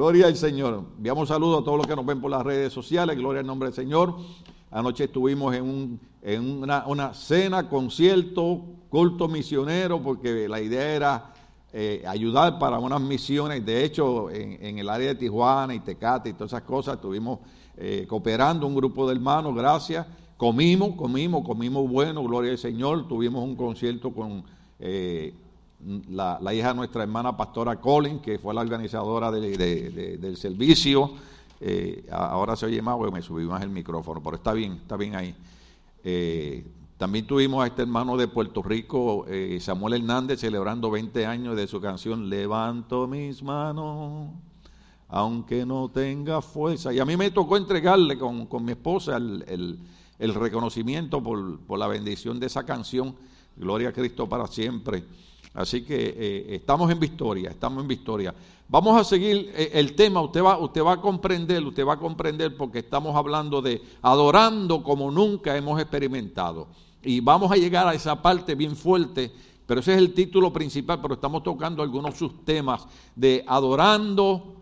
Gloria al Señor. Enviamos saludos a todos los que nos ven por las redes sociales. Gloria al nombre del Señor. Anoche estuvimos en, un, en una, una, cena, concierto, culto misionero, porque la idea era eh, ayudar para unas misiones. De hecho, en, el área de Tijuana y Tecate y todas esas cosas, estuvimos eh, cooperando un grupo de hermanos, gracias. Comimos, comimos, comimos bueno, gloria al Señor. Tuvimos un concierto con eh, la, la, hija de nuestra hermana pastora Colin, que fue la organizadora de, de, de, del servicio. Eh, ahora se oye más, porque me subí más el micrófono, pero está bien, está bien ahí. Eh, también tuvimos a este hermano de Puerto Rico, eh, Samuel Hernández, celebrando 20 años de su canción Levanto mis manos, aunque no tenga fuerza. Y a mí me tocó entregarle con, con mi esposa el, el, el reconocimiento por, por, la bendición de esa canción, Gloria a Cristo para siempre. Así que eh, estamos en victoria, estamos en victoria. Vamos a seguir eh, el tema, usted va, usted va a comprender, usted va a comprender porque estamos hablando de adorando como nunca hemos experimentado. Y vamos a llegar a esa parte bien fuerte, pero ese es el título principal, pero estamos tocando algunos sus temas de adorando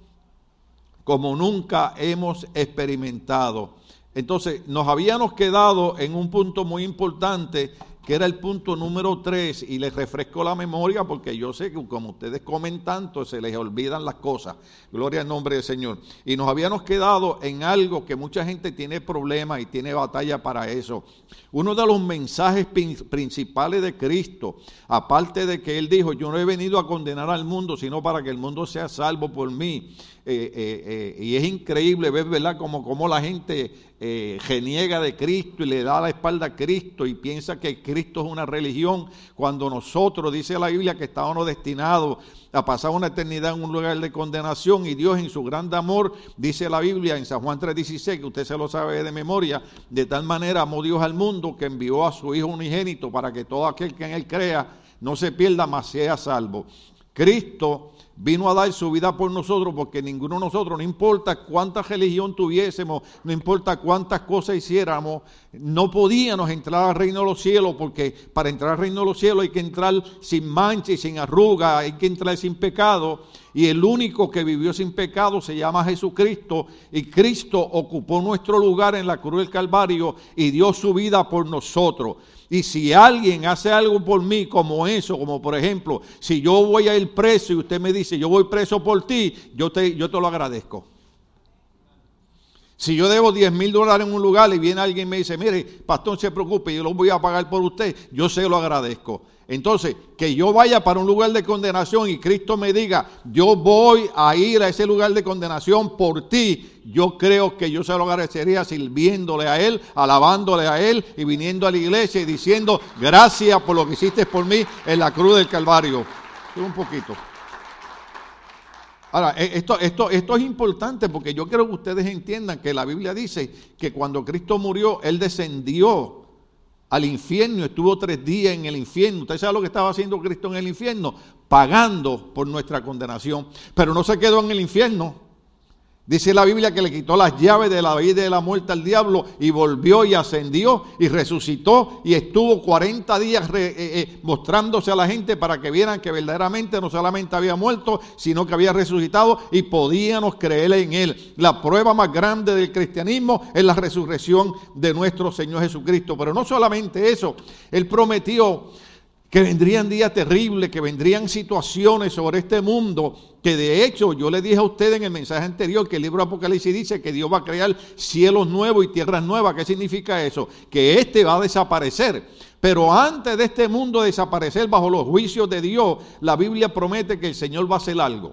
como nunca hemos experimentado. Entonces, nos habíamos quedado en un punto muy importante que era el punto número 3, y les refresco la memoria porque yo sé que como ustedes comen tanto, se les olvidan las cosas. Gloria al nombre del Señor. Y nos habíamos quedado en algo que mucha gente tiene problemas y tiene batalla para eso. Uno de los mensajes principales de Cristo, aparte de que Él dijo, yo no he venido a condenar al mundo, sino para que el mundo sea salvo por mí. Eh, eh, eh, y es increíble ver, ¿verdad?, como, como la gente eh, geniega de Cristo y le da la espalda a Cristo y piensa que Cristo es una religión, cuando nosotros, dice la Biblia, que estábamos destinados a pasar una eternidad en un lugar de condenación y Dios en su gran amor, dice la Biblia en San Juan 3:16, que usted se lo sabe de memoria, de tal manera amó Dios al mundo que envió a su Hijo unigénito para que todo aquel que en él crea no se pierda, mas sea salvo. Cristo vino a dar su vida por nosotros porque ninguno de nosotros, no importa cuánta religión tuviésemos, no importa cuántas cosas hiciéramos, no podíamos entrar al reino de los cielos porque para entrar al reino de los cielos hay que entrar sin mancha y sin arruga, hay que entrar sin pecado y el único que vivió sin pecado se llama Jesucristo y Cristo ocupó nuestro lugar en la cruz del Calvario y dio su vida por nosotros. Y si alguien hace algo por mí como eso, como por ejemplo, si yo voy a ir preso y usted me dice, yo voy preso por ti, yo te, yo te lo agradezco. Si yo debo 10 mil dólares en un lugar y viene alguien y me dice, mire, pastor, se preocupe, yo lo voy a pagar por usted, yo se lo agradezco. Entonces, que yo vaya para un lugar de condenación y Cristo me diga, yo voy a ir a ese lugar de condenación por ti, yo creo que yo se lo agradecería sirviéndole a Él, alabándole a Él y viniendo a la iglesia y diciendo, gracias por lo que hiciste por mí en la cruz del Calvario. Un poquito. Ahora, esto, esto, esto es importante porque yo quiero que ustedes entiendan que la Biblia dice que cuando Cristo murió, Él descendió al infierno, estuvo tres días en el infierno. ¿Usted sabe lo que estaba haciendo Cristo en el infierno? Pagando por nuestra condenación. Pero no se quedó en el infierno. Dice la Biblia que le quitó las llaves de la vida y de la muerte al diablo y volvió y ascendió y resucitó y estuvo 40 días eh, eh, mostrándose a la gente para que vieran que verdaderamente no solamente había muerto, sino que había resucitado y podíamos creer en él. La prueba más grande del cristianismo es la resurrección de nuestro Señor Jesucristo. Pero no solamente eso, él prometió que vendrían días terribles, que vendrían situaciones sobre este mundo, que de hecho yo le dije a usted en el mensaje anterior que el libro de Apocalipsis dice que Dios va a crear cielos nuevos y tierras nuevas. ¿Qué significa eso? Que este va a desaparecer. Pero antes de este mundo desaparecer bajo los juicios de Dios, la Biblia promete que el Señor va a hacer algo.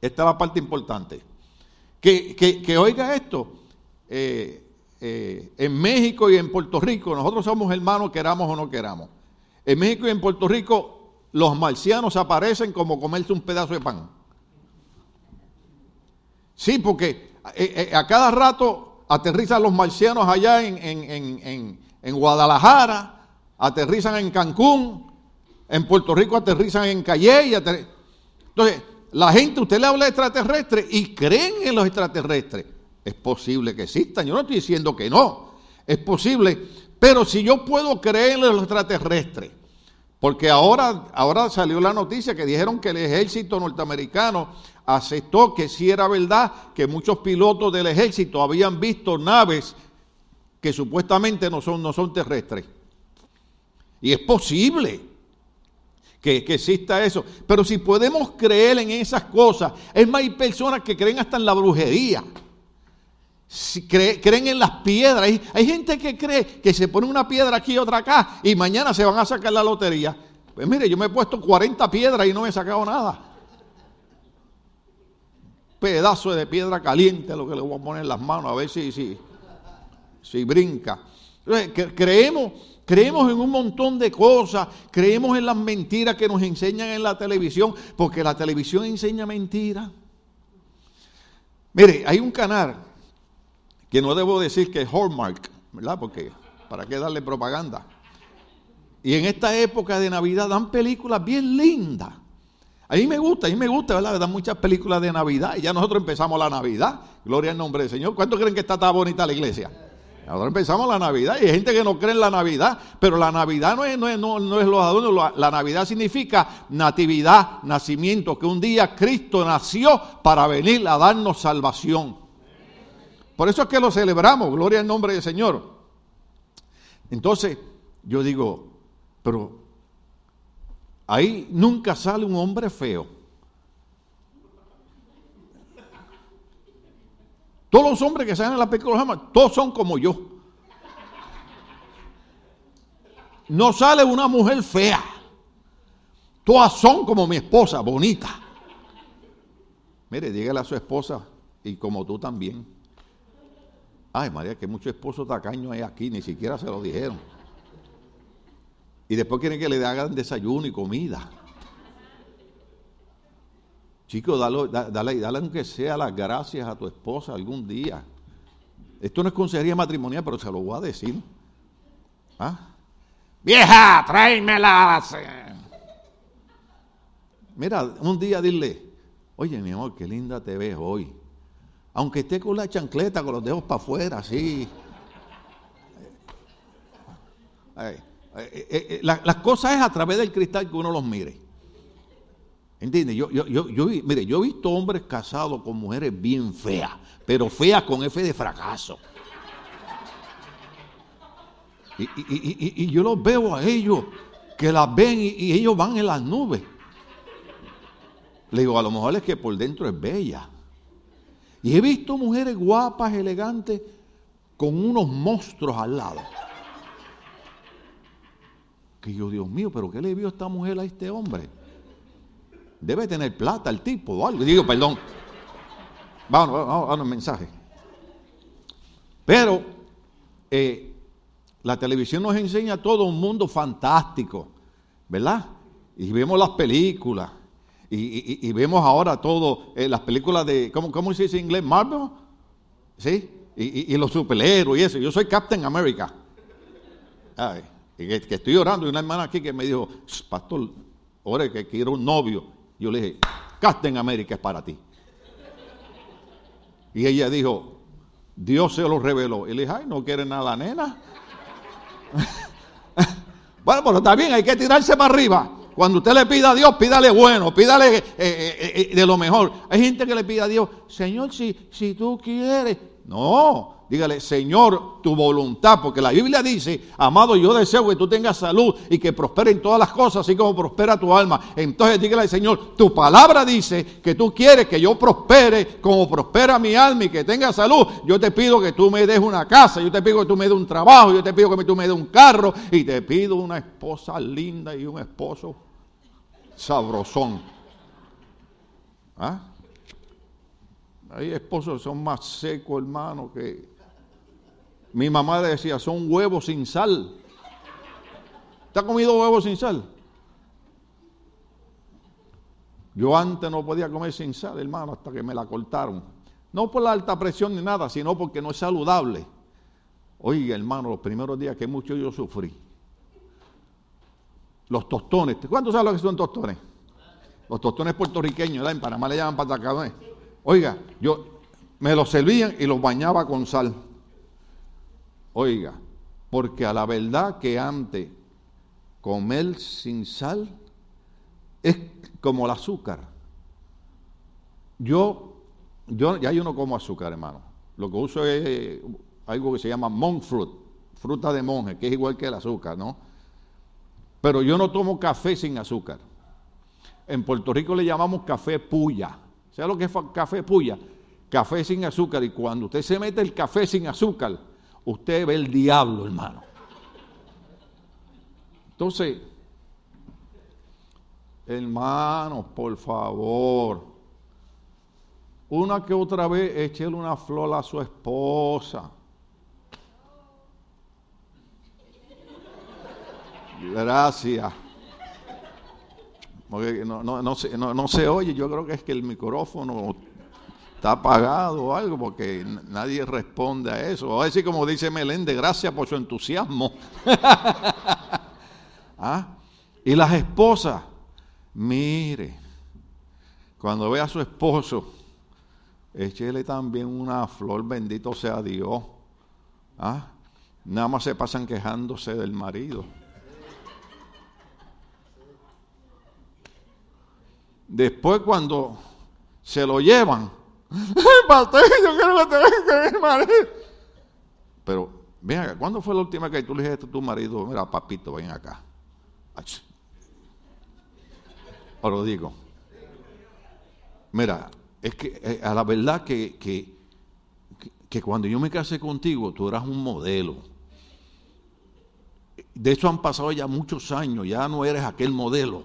Esta es la parte importante. Que, que, que oiga esto. Eh, eh, en México y en Puerto Rico, nosotros somos hermanos, queramos o no queramos. En México y en Puerto Rico los marcianos aparecen como comerse un pedazo de pan. Sí, porque eh, eh, a cada rato aterrizan los marcianos allá en, en, en, Guadalajara, aterrizan en Cancún, en Puerto Rico aterrizan en Calle. Entonces, la gente, usted le habla de extraterrestres y creen en los extraterrestres. Es posible que existan, yo no estoy diciendo que no, es posible, pero si yo puedo creer en los extraterrestres, porque ahora, ahora salió la noticia que dijeron que el ejército norteamericano aceptó que sí era verdad que muchos pilotos del ejército habían visto naves que supuestamente no son, no son terrestres. Y es posible que, que, exista eso. Pero si podemos creer en esas cosas, es más, hay personas que creen hasta en la brujería. Si creen en las piedras. Hay, gente que cree que se pone una piedra aquí y otra acá y mañana se van a sacar la lotería. Pues mire, yo me he puesto 40 piedras y no me he sacado nada. Pedazo de piedra caliente lo que le voy a poner en las manos a ver si, si, si brinca. Entonces, creemos Creemos en un montón de cosas, creemos en las mentiras que nos enseñan en la televisión, porque la televisión enseña mentiras. Mire, hay un canal que no debo decir que es Hallmark, ¿verdad? Porque para qué darle propaganda. Y en esta época de Navidad dan películas bien lindas. A mí me gusta, a mí me gusta, ¿verdad? Dan muchas películas de Navidad y ya nosotros empezamos la Navidad. Gloria al nombre del Señor. ¿Cuántos creen que está tan bonita la iglesia? Ahora empezamos la Navidad y hay gente que no cree en la Navidad, pero la Navidad no es, no es, no, es los adornos, la Navidad significa natividad, nacimiento, que un día Cristo nació para venir a darnos salvación. Por eso es que lo celebramos, gloria al nombre del Señor. Entonces, yo digo, pero ahí nunca sale un hombre feo. Todos los hombres que salen en la película, todos son como yo. No sale una mujer fea. Todas son como mi esposa, bonita. Mire, dígale a su esposa, y como tú también. Ay, María, que muchos esposos tacaños hay aquí, ni siquiera se lo dijeron. Y después quieren que le hagan desayuno y comida. Chicos, dale, dale, dale aunque sea las gracias a tu esposa algún día. Esto no es consejería matrimonial, pero se lo voy a decir. ¿Ah? Vieja, tráemela. Mira, un día dile, oye mi amor, qué linda te ves hoy. Aunque esté con la chancleta, con los dedos para afuera, así. Eh, eh, eh, las cosas es a través del cristal que uno los mire. ¿Entiendes? Yo, yo, yo, yo, mire, yo he visto hombres casados con mujeres bien feas, pero feas con F de fracaso. Y, yo los veo a ellos que las ven y, ellos van en las nubes. Le digo, a lo mejor es que por dentro es bella. Y he visto mujeres guapas, elegantes, con unos monstruos al lado. Que yo, Dios mío, pero ¿qué le vio esta mujer a este hombre? Debe tener plata el tipo o algo. Digo, perdón. Vamos, vamos, a un mensaje. Pero eh, la televisión nos enseña todo un mundo fantástico, ¿verdad? Y vemos las películas. Y, vemos ahora todo, eh, las películas de, ¿cómo, ¿cómo, se dice en inglés? Marvel. ¿Sí? Y, los superhéroes y eso. Yo soy Captain America. Ay, que, que, estoy orando y una hermana aquí que me dijo, pastor, ore que quiero un novio. Yo le dije, Captain América es para ti. Y ella dijo, Dios se lo reveló. Y le dije, ay, no quiere nada, nena. bueno, pero está bien, hay que tirarse para arriba. Cuando usted le pida a Dios, pídale bueno, pídale eh, eh, eh, de lo mejor. Hay gente que le pide a Dios, Señor, si, si tú quieres. No, Dígale, Señor, tu voluntad, porque la Biblia dice, amado, yo deseo que tú tengas salud y que prosperen todas las cosas, así como prospera tu alma. Entonces dígale, Señor, tu palabra dice que tú quieres que yo prospere como prospera mi alma y que tenga salud. Yo te pido que tú me des una casa, yo te pido que tú me des un trabajo, yo te pido que tú me des un carro y te pido una esposa linda y un esposo sabrosón. ¿Ah? Hay esposos que son más secos, hermano, que mi mamá decía, son huevos sin sal. ¿Te ha comido huevos sin sal? Yo antes no podía comer sin sal, hermano, hasta que me la cortaron. No por la alta presión ni nada, sino porque no es saludable. Oiga, hermano, los primeros días que mucho yo sufrí. Los tostones. ¿Cuántos saben lo que son tostones? Los tostones puertorriqueños, En Panamá le llaman patacadones. Oiga, yo me los servían y los bañaba con sal. Oiga, porque a la verdad que antes comer sin sal es como el azúcar. Yo, yo, ya yo no como azúcar, hermano. Lo que uso es algo que se llama monk fruit, fruta de monje, que es igual que el azúcar, ¿no? Pero yo no tomo café sin azúcar. En Puerto Rico le llamamos café puya. ¿Sabe lo que es café puya? Café sin azúcar. Y cuando usted se mete el café sin azúcar, usted ve el diablo, hermano. Entonces, hermanos, por favor, una que otra vez échele una flor a su esposa. Gracias. Porque no, no, no, se, no, se oye, yo creo que es que el micrófono está apagado o algo, porque nadie responde a eso. A decir como dice Meléndez, gracias por su entusiasmo. ¿Ah? Y las esposas, mire, cuando ve a su esposo, échele también una flor, bendito sea Dios. ¿Ah? Nada más se pasan quejándose del marido. Después cuando se lo llevan, yo quiero que te marido. Pero, ven acá, ¿cuándo fue la última que tú le dijiste a tu marido, mira, papito, ven acá? Ahora lo digo. Mira, es que eh, a la verdad que, que, que cuando yo me casé contigo, tú eras un modelo. De hecho han pasado ya muchos años, ya no eres aquel modelo.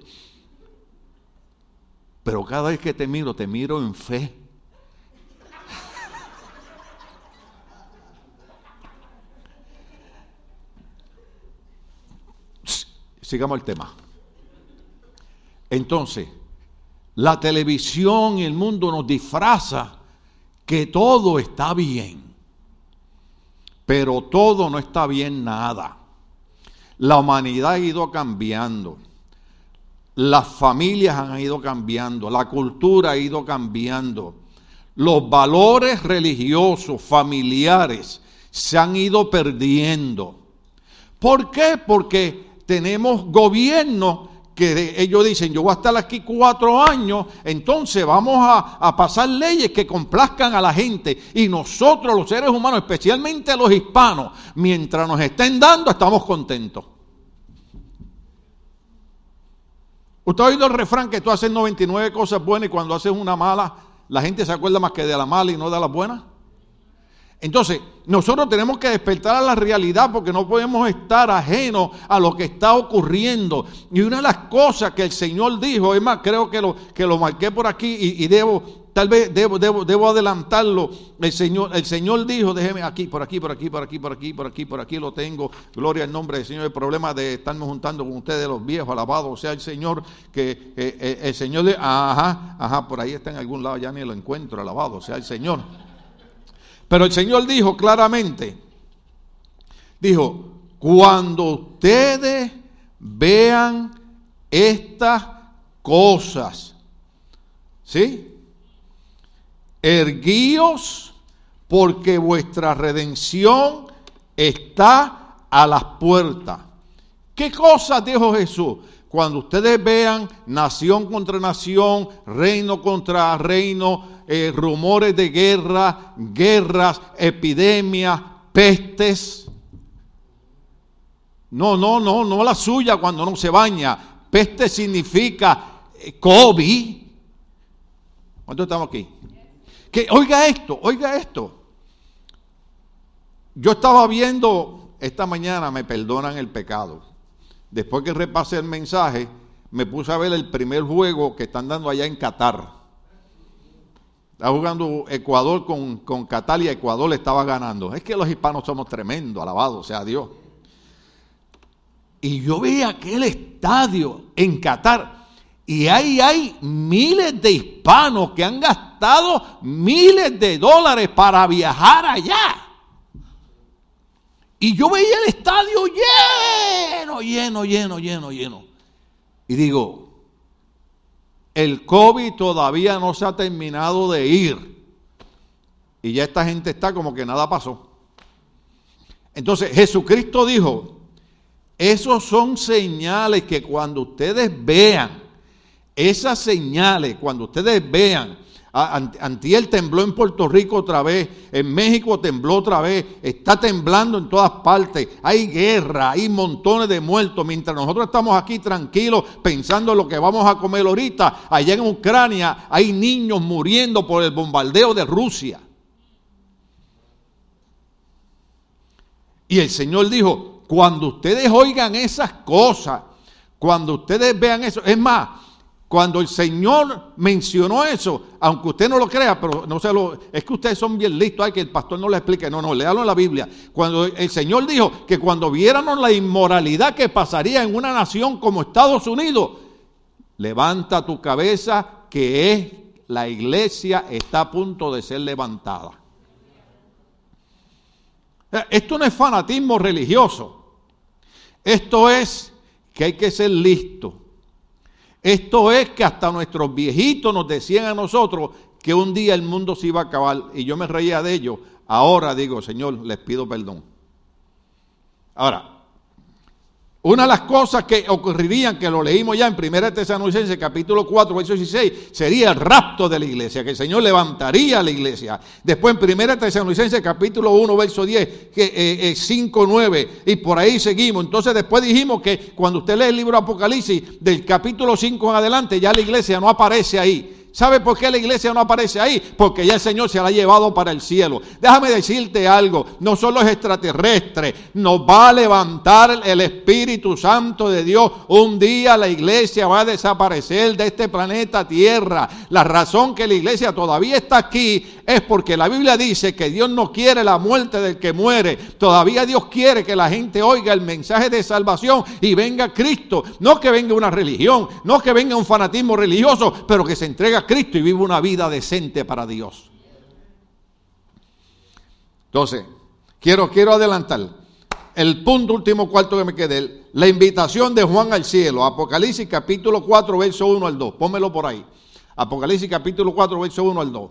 Pero cada vez que te miro, te miro en fe. Sigamos el tema. Entonces, la televisión y el mundo nos disfraza que todo está bien. Pero todo no está bien nada. La humanidad ha ido cambiando. Las familias han ido cambiando, la cultura ha ido cambiando, los valores religiosos, familiares, se han ido perdiendo. ¿Por qué? Porque tenemos gobiernos que ellos dicen, yo voy a estar aquí cuatro años, entonces vamos a, a, pasar leyes que complazcan a la gente. Y nosotros los seres humanos, especialmente los hispanos, mientras nos estén dando, estamos contentos. Usted ha oído el refrán que tú haces 99 cosas buenas y cuando haces una mala, la gente se acuerda más que de la mala y no de la buena. Entonces, nosotros tenemos que despertar a la realidad porque no podemos estar ajenos a lo que está ocurriendo. Y una de las cosas que el Señor dijo, es más, creo que lo, que lo marqué por aquí y debo Tal vez debo, debo, debo adelantarlo. El Señor, el Señor dijo, déjeme aquí, por aquí, por aquí, por aquí, por aquí, por aquí, por aquí lo tengo. Gloria al nombre del Señor. El problema de estarme juntando con ustedes los viejos, alabado sea el Señor, que eh, eh, el Señor, ajá, ajá, por ahí está en algún lado, ya ni lo encuentro, alabado sea el Señor. Pero el Señor dijo claramente, dijo, cuando ustedes vean estas cosas, ¿sí? Erguíos porque vuestra redención está a las puertas. ¿Qué cosa dijo Jesús? Cuando ustedes vean nación contra nación, reino contra reino, eh, rumores de guerra, guerras, epidemias, pestes. No, no, no, no la suya cuando no se baña. Peste significa eh, COVID. ¿Cuántos estamos aquí? Que oiga esto, oiga esto. Yo estaba viendo esta mañana, me perdonan el pecado. Después que repasé el mensaje, me puse a ver el primer juego que están dando allá en Qatar. Está jugando Ecuador con, con Qatar y Ecuador le estaba ganando. Es que los hispanos somos tremendos, alabados sea Dios. Y yo vi aquel estadio en Qatar y ahí hay miles de hispanos que han gastado miles de dólares para viajar allá. Y yo veía el estadio lleno, lleno, lleno, lleno, lleno. Y digo, el COVID todavía no se ha terminado de ir. Y ya esta gente está como que nada pasó. Entonces Jesucristo dijo, esos son señales que cuando ustedes vean esas señales, cuando ustedes vean Antiel tembló en Puerto Rico otra vez, en México tembló otra vez, está temblando en todas partes, hay guerra, hay montones de muertos, mientras nosotros estamos aquí tranquilos pensando en lo que vamos a comer ahorita, allá en Ucrania hay niños muriendo por el bombardeo de Rusia. Y el Señor dijo, cuando ustedes oigan esas cosas, cuando ustedes vean eso, es más, cuando el Señor mencionó eso, aunque usted no lo crea, pero no se lo, es que ustedes son bien listos, hay que el pastor no le explique, no, no, léalo en la Biblia. Cuando el Señor dijo que cuando viéramos la inmoralidad que pasaría en una nación como Estados Unidos, levanta tu cabeza que es la iglesia está a punto de ser levantada. Esto no es fanatismo religioso. Esto es que hay que ser listo esto es que hasta nuestros viejitos nos decían a nosotros que un día el mundo se iba a acabar y yo me reía de ello. Ahora digo, Señor, les pido perdón. Ahora, una de las cosas que ocurrirían, que lo leímos ya en 1 Tesalonicenses capítulo 4, verso 16, sería el rapto de la iglesia, que el Señor levantaría a la iglesia. Después en 1 Tesalonicenses capítulo 1, verso 10, que, 5, eh, 9, eh, y por ahí seguimos. Entonces después dijimos que cuando usted lee el libro Apocalipsis, del capítulo 5 en adelante, ya la iglesia no aparece ahí ¿Sabe por qué la iglesia no aparece ahí? Porque ya el Señor se la ha llevado para el cielo. Déjame decirte algo, no solo es extraterrestre, nos va a levantar el Espíritu Santo de Dios. Un día la iglesia va a desaparecer de este planeta Tierra. La razón que la iglesia todavía está aquí es porque la Biblia dice que Dios no quiere la muerte del que muere. Todavía Dios quiere que la gente oiga el mensaje de salvación y venga Cristo. No que venga una religión, no que venga un fanatismo religioso, pero que se entrega Cristo y vive una vida decente para Dios. Entonces, quiero, quiero adelantar. El punto último cuarto que me quedé, la invitación de Juan al cielo, Apocalipsis capítulo 4, verso 1 al 2. Pónmelo por ahí. Apocalipsis capítulo 4, verso 1 al 2.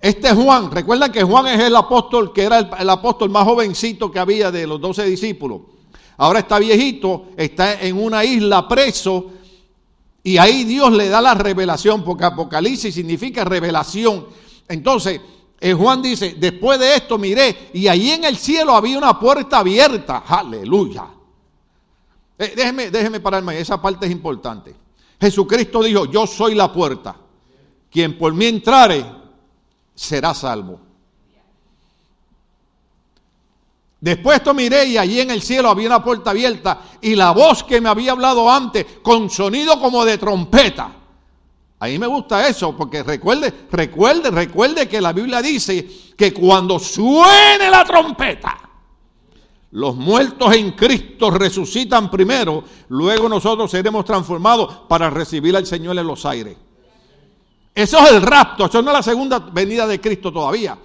Este Juan, recuerdan que Juan es el apóstol que era el apóstol más jovencito que había de los doce discípulos. Ahora está viejito, está en una isla preso y ahí Dios le da la revelación, porque Apocalipsis significa revelación. Entonces, eh, Juan dice, después de esto miré, y ahí en el cielo había una puerta abierta. Aleluya. Eh, déjeme, déjeme pararme, esa parte es importante. Jesucristo dijo, yo soy la puerta. Quien por mí entrare, será salvo. Después esto miré y allí en el cielo había una puerta abierta y la voz que me había hablado antes con sonido como de trompeta. A mí me gusta eso porque recuerde, recuerde, recuerde que la Biblia dice que cuando suene la trompeta, los muertos en Cristo resucitan primero, luego nosotros seremos transformados para recibir al Señor en los aires. Eso es el rapto, eso no es la segunda venida de Cristo todavía.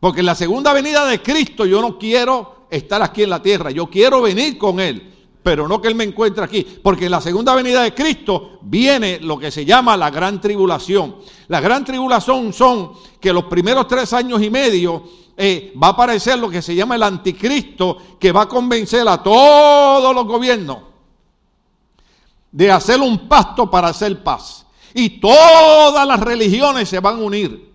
Porque en la segunda venida de Cristo yo no quiero estar aquí en la tierra, yo quiero venir con Él, pero no que Él me encuentre aquí. Porque en la segunda venida de Cristo viene lo que se llama la gran tribulación. La gran tribulación son que los primeros tres años y medio eh, va a aparecer lo que se llama el anticristo, que va a convencer a todos los gobiernos de hacer un pacto para hacer paz. Y todas las religiones se van a unir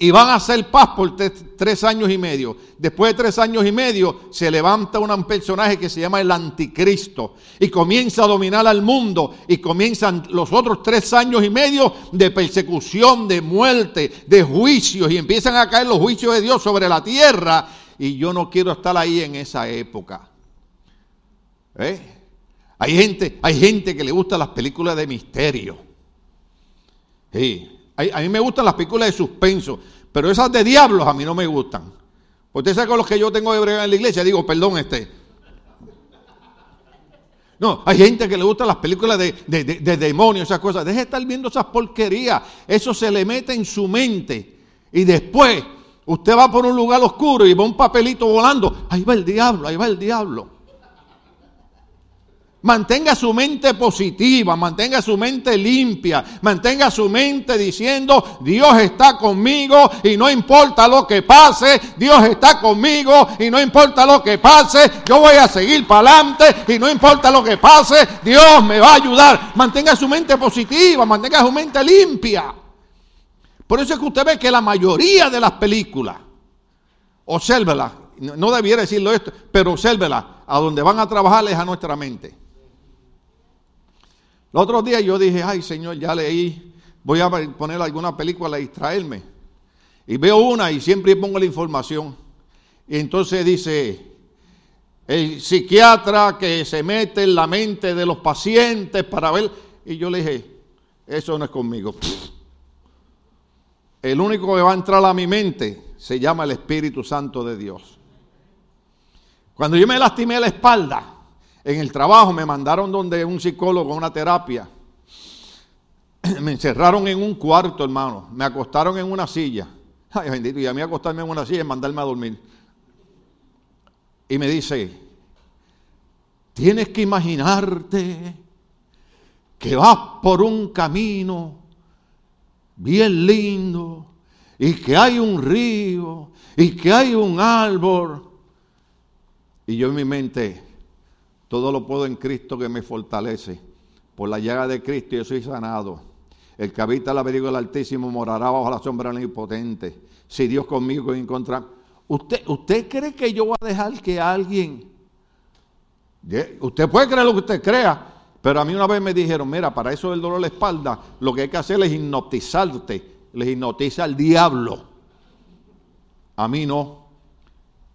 y van a hacer paz por tres, años y medio. Después de tres años y medio se levanta un personaje que se llama el anticristo y comienza a dominar al mundo y comienzan los otros tres años y medio de persecución, de muerte, de juicios y empiezan a caer los juicios de Dios sobre la tierra y yo no quiero estar ahí en esa época. ¿Eh? Hay gente, hay gente que le gusta las películas de misterio. Sí. A, mí me gustan las películas de suspenso, pero esas de diablos a mí no me gustan. Usted sabe con los que yo tengo de bregar en la iglesia, digo, perdón, este. No, hay gente que le gustan las películas de, de, demonios, esas cosas. Deje de estar viendo esas porquerías. Eso se le mete en su mente. Y después usted va por un lugar oscuro y va un papelito volando. Ahí va el diablo, ahí va el diablo. Mantenga su mente positiva, mantenga su mente limpia, mantenga su mente diciendo, Dios está conmigo y no importa lo que pase, Dios está conmigo y no importa lo que pase, yo voy a seguir para adelante y no importa lo que pase, Dios me va a ayudar. Mantenga su mente positiva, mantenga su mente limpia. Por eso es que usted ve que la mayoría de las películas, obsérvela, no debiera decirlo esto, pero obsérvela, a donde van a trabajar es a nuestra mente. El otro día yo dije, ay Señor, ya leí, voy a poner alguna película a distraerme. Y veo una y siempre pongo la información. Y entonces dice, el psiquiatra que se mete en la mente de los pacientes para ver. Y yo le dije, eso no es conmigo. El único que va a entrar a mi mente se llama el Espíritu Santo de Dios. Cuando yo me lastimé la espalda, en el trabajo me mandaron donde un psicólogo, una terapia. Me encerraron en un cuarto, hermano. Me acostaron en una silla. Ay, bendito. Y a mí acostarme en una silla y mandarme a dormir. Y me dice, tienes que imaginarte que vas por un camino bien lindo y que hay un río y que hay un árbol. Y yo en mi mente, todo lo puedo en Cristo que me fortalece. Por la llaga de Cristo yo soy sanado. El que habita el abrigo del Altísimo morará bajo la sombra del Impotente. Si Dios conmigo encuentra. ¿Usted, ¿Usted cree que yo voy a dejar que alguien... Usted puede creer lo que usted crea, pero a mí una vez me dijeron, mira, para eso del dolor de la espalda, lo que hay que hacer es hipnotizarte. Le hipnotiza al diablo. A mí no.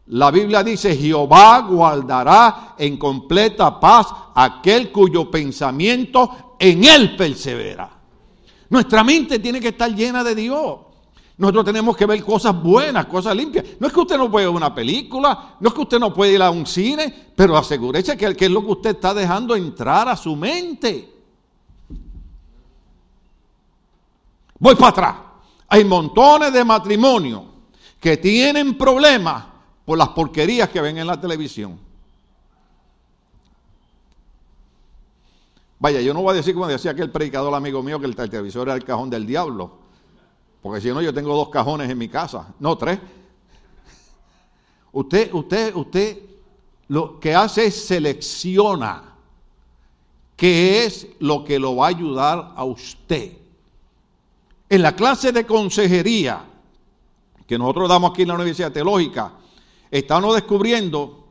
La Biblia dice, Jehová guardará en completa paz aquel cuyo pensamiento en él persevera. Nuestra mente tiene que estar llena de Dios. Nosotros tenemos que ver cosas buenas, cosas limpias. No es que usted no puede ver una película, no es que usted no puede ir a un cine, pero asegúrese que, que es lo que usted está dejando entrar a su mente. Voy para atrás. Hay montones de matrimonios que tienen problemas por las porquerías que ven en la televisión. Vaya, yo no voy a decir como decía aquel predicador amigo mío que el televisor era el cajón del diablo. Porque si no, yo tengo dos cajones en mi casa. No, tres. Usted, usted, usted lo que hace es selecciona qué es lo que lo va a ayudar a usted. En la clase de consejería que nosotros damos aquí en la Universidad Teológica, estamos descubriendo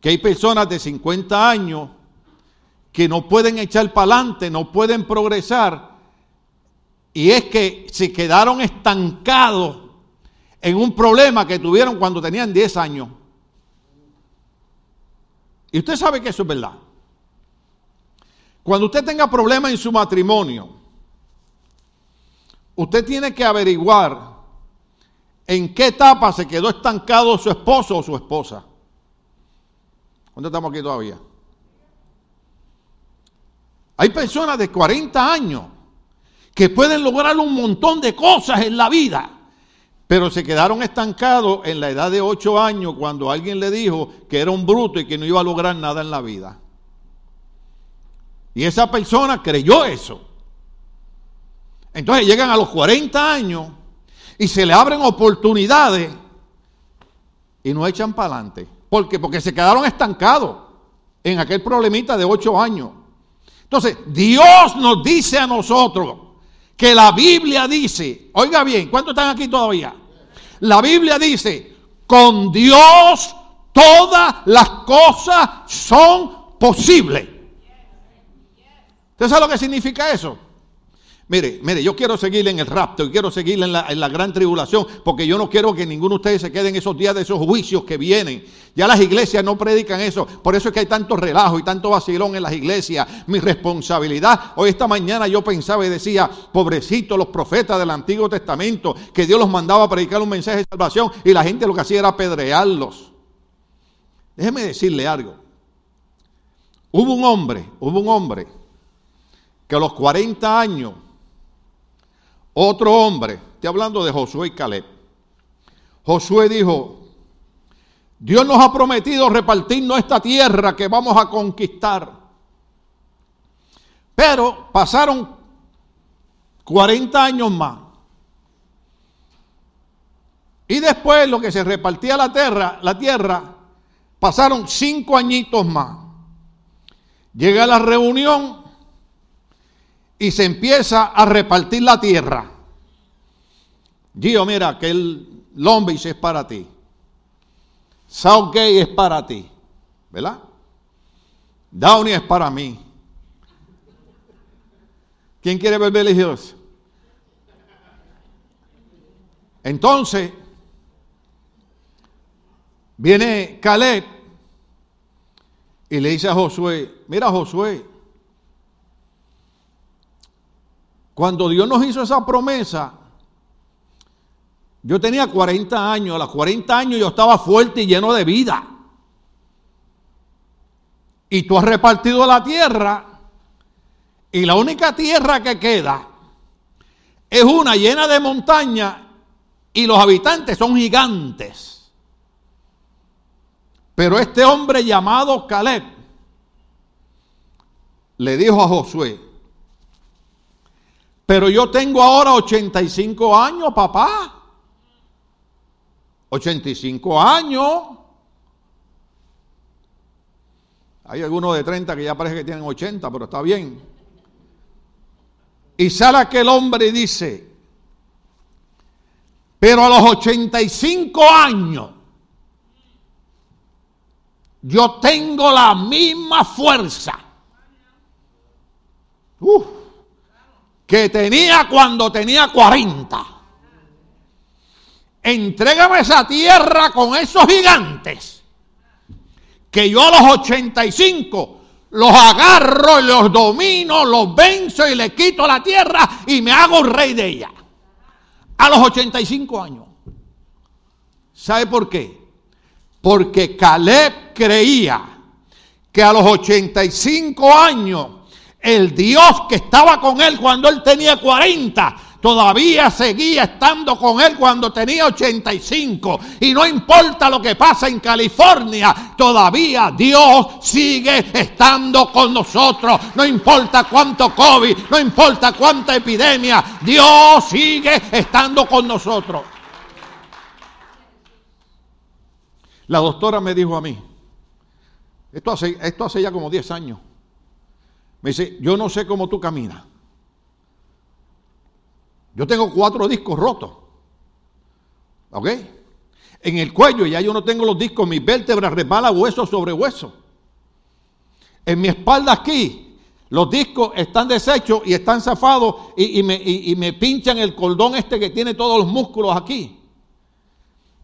que hay personas de 50 años que no pueden echar para adelante, no pueden progresar, y es que se quedaron estancados en un problema que tuvieron cuando tenían 10 años. Y usted sabe que eso es verdad. Cuando usted tenga problemas en su matrimonio, usted tiene que averiguar en qué etapa se quedó estancado su esposo o su esposa. ¿Dónde estamos aquí todavía? Hay personas de 40 años que pueden lograr un montón de cosas en la vida, pero se quedaron estancados en la edad de 8 años cuando alguien le dijo que era un bruto y que no iba a lograr nada en la vida. Y esa persona creyó eso. Entonces llegan a los 40 años y se le abren oportunidades y no echan para adelante. ¿Por qué? Porque se quedaron estancados en aquel problemita de ocho años. Entonces, Dios nos dice a nosotros que la Biblia dice, oiga bien, ¿cuántos están aquí todavía? La Biblia dice, con Dios todas las cosas son posibles. ¿Usted sabe lo que significa eso? Mire, mire, yo quiero seguir en el rapto y quiero seguir en la, gran tribulación, porque yo no quiero que ninguno de ustedes se quede en esos días de esos juicios que vienen. Ya las iglesias no predican eso, por eso es que hay tanto relajo y tanto vacilón en las iglesias. Mi responsabilidad, hoy esta mañana yo pensaba y decía, pobrecitos los profetas del Antiguo Testamento, que Dios los mandaba a predicar un mensaje de salvación y la gente lo que hacía era apedrearlos. Déjeme decirle algo. Hubo un hombre, hubo un hombre que a los 40 años otro hombre, estoy hablando de Josué y Caleb. Josué dijo, Dios nos ha prometido repartirnos esta tierra que vamos a conquistar. Pero pasaron 40 años más. Y después lo que se repartía la tierra, la tierra, pasaron cinco añitos más. Llega la reunión y se empieza a repartir la tierra. Gio, mira, que el Long es para ti. Southgate es para ti. ¿Verdad? Downey es para mí. ¿Quién quiere ver Beverly Entonces, viene Caleb y le dice a Josué, mira Josué, cuando Dios nos hizo esa promesa, yo tenía 40 años, a los 40 años yo estaba fuerte y lleno de vida. Y tú has repartido la tierra y la única tierra que queda es una llena de montaña y los habitantes son gigantes. Pero este hombre llamado Caleb le dijo a Josué, pero yo tengo ahora 85 años, papá. 85 años. Hay algunos de 30 que ya parece que tienen 80, pero está bien. Y sale aquel hombre y dice, pero a los 85 años, yo tengo la misma fuerza que tenía cuando tenía 40. Entrégame esa tierra con esos gigantes, que yo a los 85 los agarro y los domino, los venzo y le quito la tierra y me hago rey de ella. A los 85 años. ¿Sabe por qué? Porque Caleb creía que a los 85 años el Dios que estaba con él cuando él tenía 40 todavía seguía estando con él cuando tenía 85. Y no importa lo que pasa en California, todavía Dios sigue estando con nosotros. No importa cuánto COVID, no importa cuánta epidemia, Dios sigue estando con nosotros. La doctora me dijo a mí, esto hace, esto hace ya como 10 años, me dice, yo no sé cómo tú caminas. Yo tengo cuatro discos rotos. ¿Ok? En el cuello ya yo no tengo los discos, mis vértebras resbala hueso sobre hueso. En mi espalda aquí, los discos están deshechos y están zafados y, me, y me pinchan el cordón este que tiene todos los músculos aquí.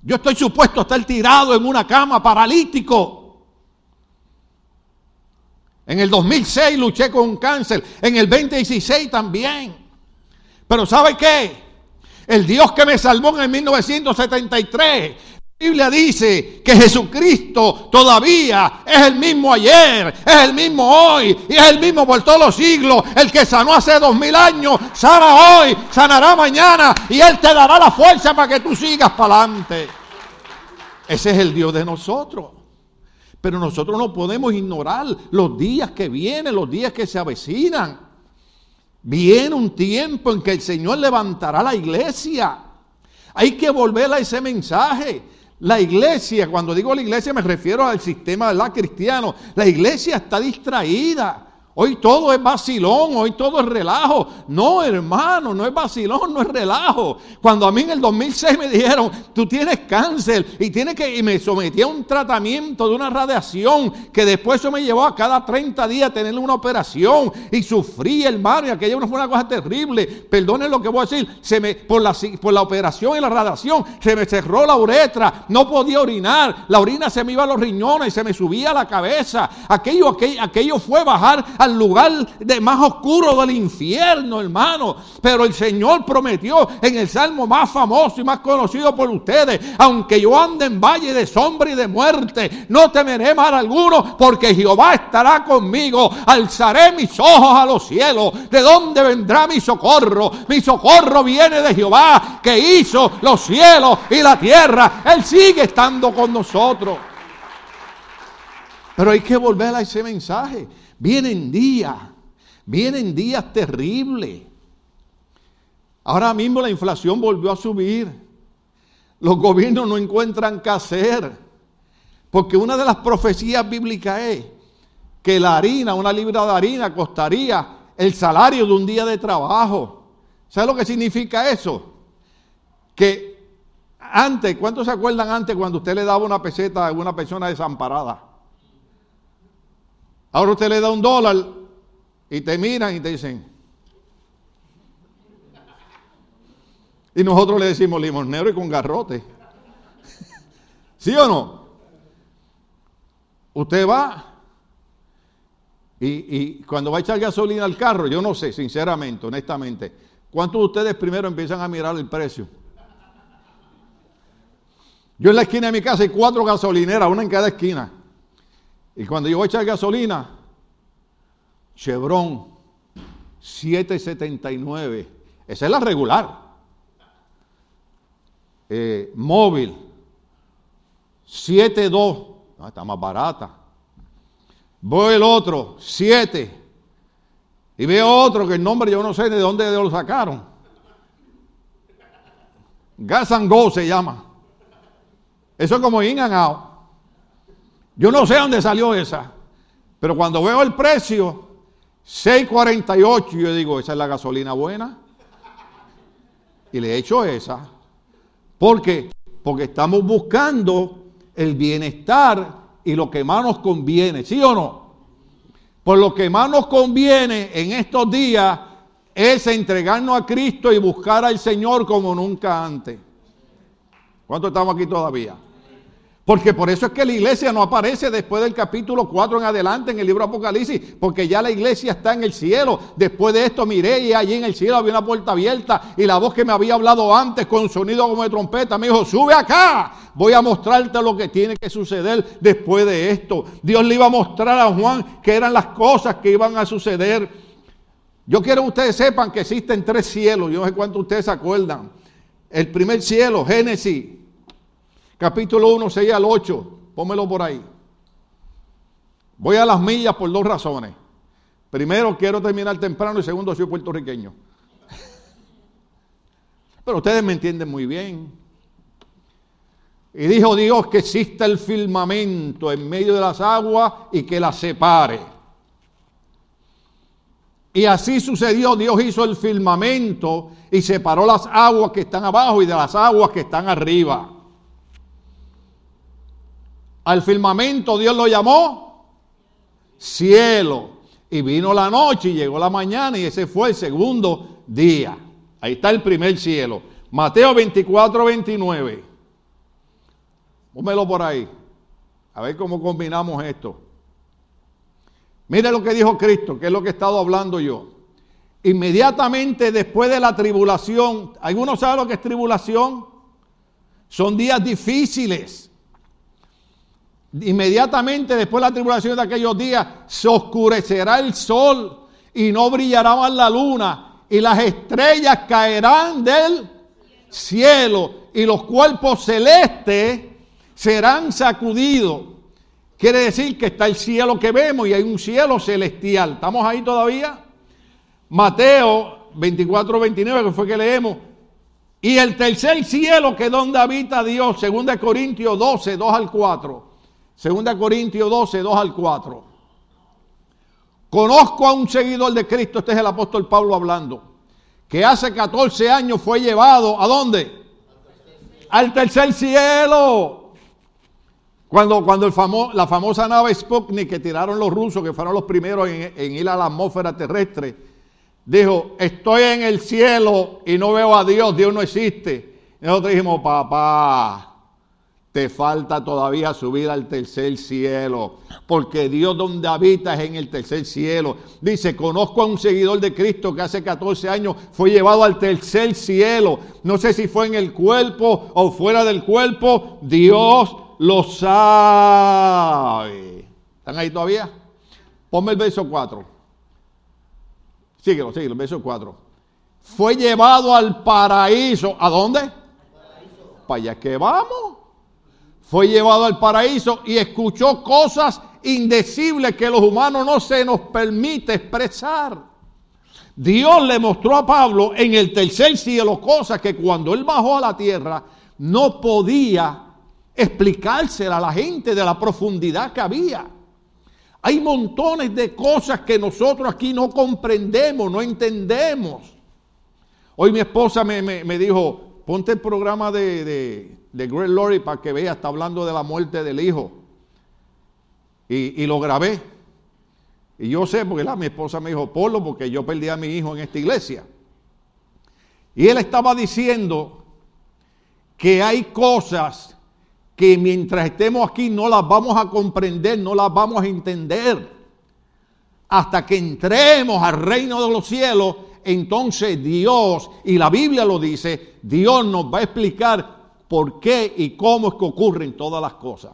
Yo estoy supuesto a estar tirado en una cama paralítico. En el 2006 luché con un cáncer. En el 2016 también. Pero ¿sabe qué? El Dios que me salvó en el 1973 la Biblia dice que Jesucristo todavía es el mismo ayer, es el mismo hoy y es el mismo por todos los siglos. El que sanó hace dos mil años, sana hoy, sanará mañana y Él te dará la fuerza para que tú sigas para adelante. Ese es el Dios de nosotros. Pero nosotros no podemos ignorar los días que vienen, los días que se avecinan. Viene un tiempo en que el Señor levantará la iglesia. Hay que volver a ese mensaje. La iglesia, cuando digo la iglesia me refiero al sistema la cristiano. La iglesia está distraída. Hoy todo es vacilón, hoy todo es relajo. No, hermano, no es vacilón, no es relajo. Cuando a mí en el 2006 me dijeron, tú tienes cáncer y tienes que, y me sometí a un tratamiento de una radiación que después eso me llevó a cada 30 días a tener una operación y sufrí, hermano, y aquello no fue una cosa terrible. Perdonen lo que voy a decir, por, la, operación y la radiación se me cerró la uretra, no podía orinar, la orina se me iba a los riñones y se me subía a la cabeza. Aquello, aquello fue bajar al lugar de más oscuro del infierno, hermano. Pero el Señor prometió en el salmo más famoso y más conocido por ustedes, aunque yo ande en valle de sombra y de muerte, no temeré mal alguno, porque Jehová estará conmigo. Alzaré mis ojos a los cielos. ¿De dónde vendrá mi socorro? Mi socorro viene de Jehová, que hizo los cielos y la tierra. Él sigue estando con nosotros. Pero hay que volver a ese mensaje. Vienen días Vienen días terribles. Ahora mismo la inflación volvió a subir. Los gobiernos no encuentran qué hacer. Porque una de las profecías bíblicas es que la harina, una libra de harina, costaría el salario de un día de trabajo. ¿Sabe lo que significa eso? Que antes, ¿cuántos se acuerdan antes cuando usted le daba una peseta a una persona desamparada? Ahora usted le da un dólar y te miran y te dicen. Y nosotros le decimos limonero y con garrote. ¿Sí o no? Usted va y, y, cuando va a echar gasolina al carro, yo no sé, sinceramente, honestamente, ¿cuántos de ustedes primero empiezan a mirar el precio? Yo en la esquina de mi casa hay cuatro gasolineras, una en cada esquina. Y cuando yo voy a echar gasolina, Chevron 779, esa es la regular. Eh, móvil 72, está más barata. Voy el otro, 7. Y veo otro que el nombre yo no sé de dónde lo sacaron. Gas and Go se llama. Eso es como in and out. Yo no sé dónde salió esa. Pero cuando veo el precio, 6.48, yo digo, esa es la gasolina buena. Y le echo esa. ¿Por qué? Porque estamos buscando el bienestar y lo que más nos conviene, ¿sí o no? Por lo que más nos conviene en estos días es entregarnos a Cristo y buscar al Señor como nunca antes. ¿Cuántos estamos aquí todavía? Porque por eso es que la iglesia no aparece después del capítulo 4 en adelante en el libro Apocalipsis, porque ya la iglesia está en el cielo. Después de esto miré y allí en el cielo había una puerta abierta y la voz que me había hablado antes con sonido como de trompeta me dijo, sube acá, voy a mostrarte lo que tiene que suceder después de esto. Dios le iba a mostrar a Juan que eran las cosas que iban a suceder. Yo quiero que ustedes sepan que existen tres cielos, yo no sé cuántos ustedes se acuerdan. El primer cielo, Génesis capítulo 1, 6 al 8, pómelo por ahí. Voy a las millas por dos razones. Primero, quiero terminar temprano y segundo, soy puertorriqueño. Pero ustedes me entienden muy bien. Y dijo Dios que exista el firmamento en medio de las aguas y que las separe. Y así sucedió, Dios hizo el firmamento y separó las aguas que están abajo y de las aguas que están arriba. Al firmamento Dios lo llamó cielo. Y vino la noche y llegó la mañana y ese fue el segundo día. Ahí está el primer cielo. Mateo 24, 29. Pómelo por ahí. A ver cómo combinamos esto. Mire lo que dijo Cristo, que es lo que he estado hablando yo. Inmediatamente después de la tribulación, ¿algunos saben lo que es tribulación? Son días difíciles. Inmediatamente después de la tribulación de aquellos días se oscurecerá el sol y no brillará más la luna y las estrellas caerán del cielo y los cuerpos celestes serán sacudidos. Quiere decir que está el cielo que vemos y hay un cielo celestial. ¿Estamos ahí todavía? Mateo 24, 29, que fue que leemos. Y el tercer cielo que donde habita Dios, 2 Corintios 12, 2 al 4. Segunda Corintios 12, 2 al 4. Conozco a un seguidor de Cristo, este es el apóstol Pablo hablando, que hace 14 años fue llevado, ¿a dónde? Al tercer cielo. Cuando, cuando el la famosa nave Sputnik que tiraron los rusos, que fueron los primeros en, ir a la atmósfera terrestre, dijo, estoy en el cielo y no veo a Dios, Dios no existe. Nosotros dijimos, papá, te falta todavía subir al tercer cielo, porque Dios donde habita es en el tercer cielo. Dice, conozco a un seguidor de Cristo que hace 14 años fue llevado al tercer cielo. No sé si fue en el cuerpo o fuera del cuerpo, Dios lo sabe. ¿Están ahí todavía? Ponme el verso 4. Síguelo, síguelo, el verso 4. Fue llevado al paraíso. ¿A dónde? Para allá que vamos fue llevado al paraíso y escuchó cosas indecibles que los humanos no se nos permite expresar. Dios le mostró a Pablo en el tercer cielo cosas que cuando él bajó a la tierra no podía explicársela a la gente de la profundidad que había. Hay montones de cosas que nosotros aquí no comprendemos, no entendemos. Hoy mi esposa me, dijo, ponte el programa de, de, de Greg Laurie para que vea, está hablando de la muerte del hijo. Y, y lo grabé. Y yo sé, porque la, mi esposa me dijo, Polo, porque yo perdí a mi hijo en esta iglesia. Y él estaba diciendo que hay cosas que mientras estemos aquí no las vamos a comprender, no las vamos a entender. Hasta que entremos al reino de los cielos, entonces Dios, y la Biblia lo dice, Dios nos va a explicar por qué y cómo es que ocurren todas las cosas.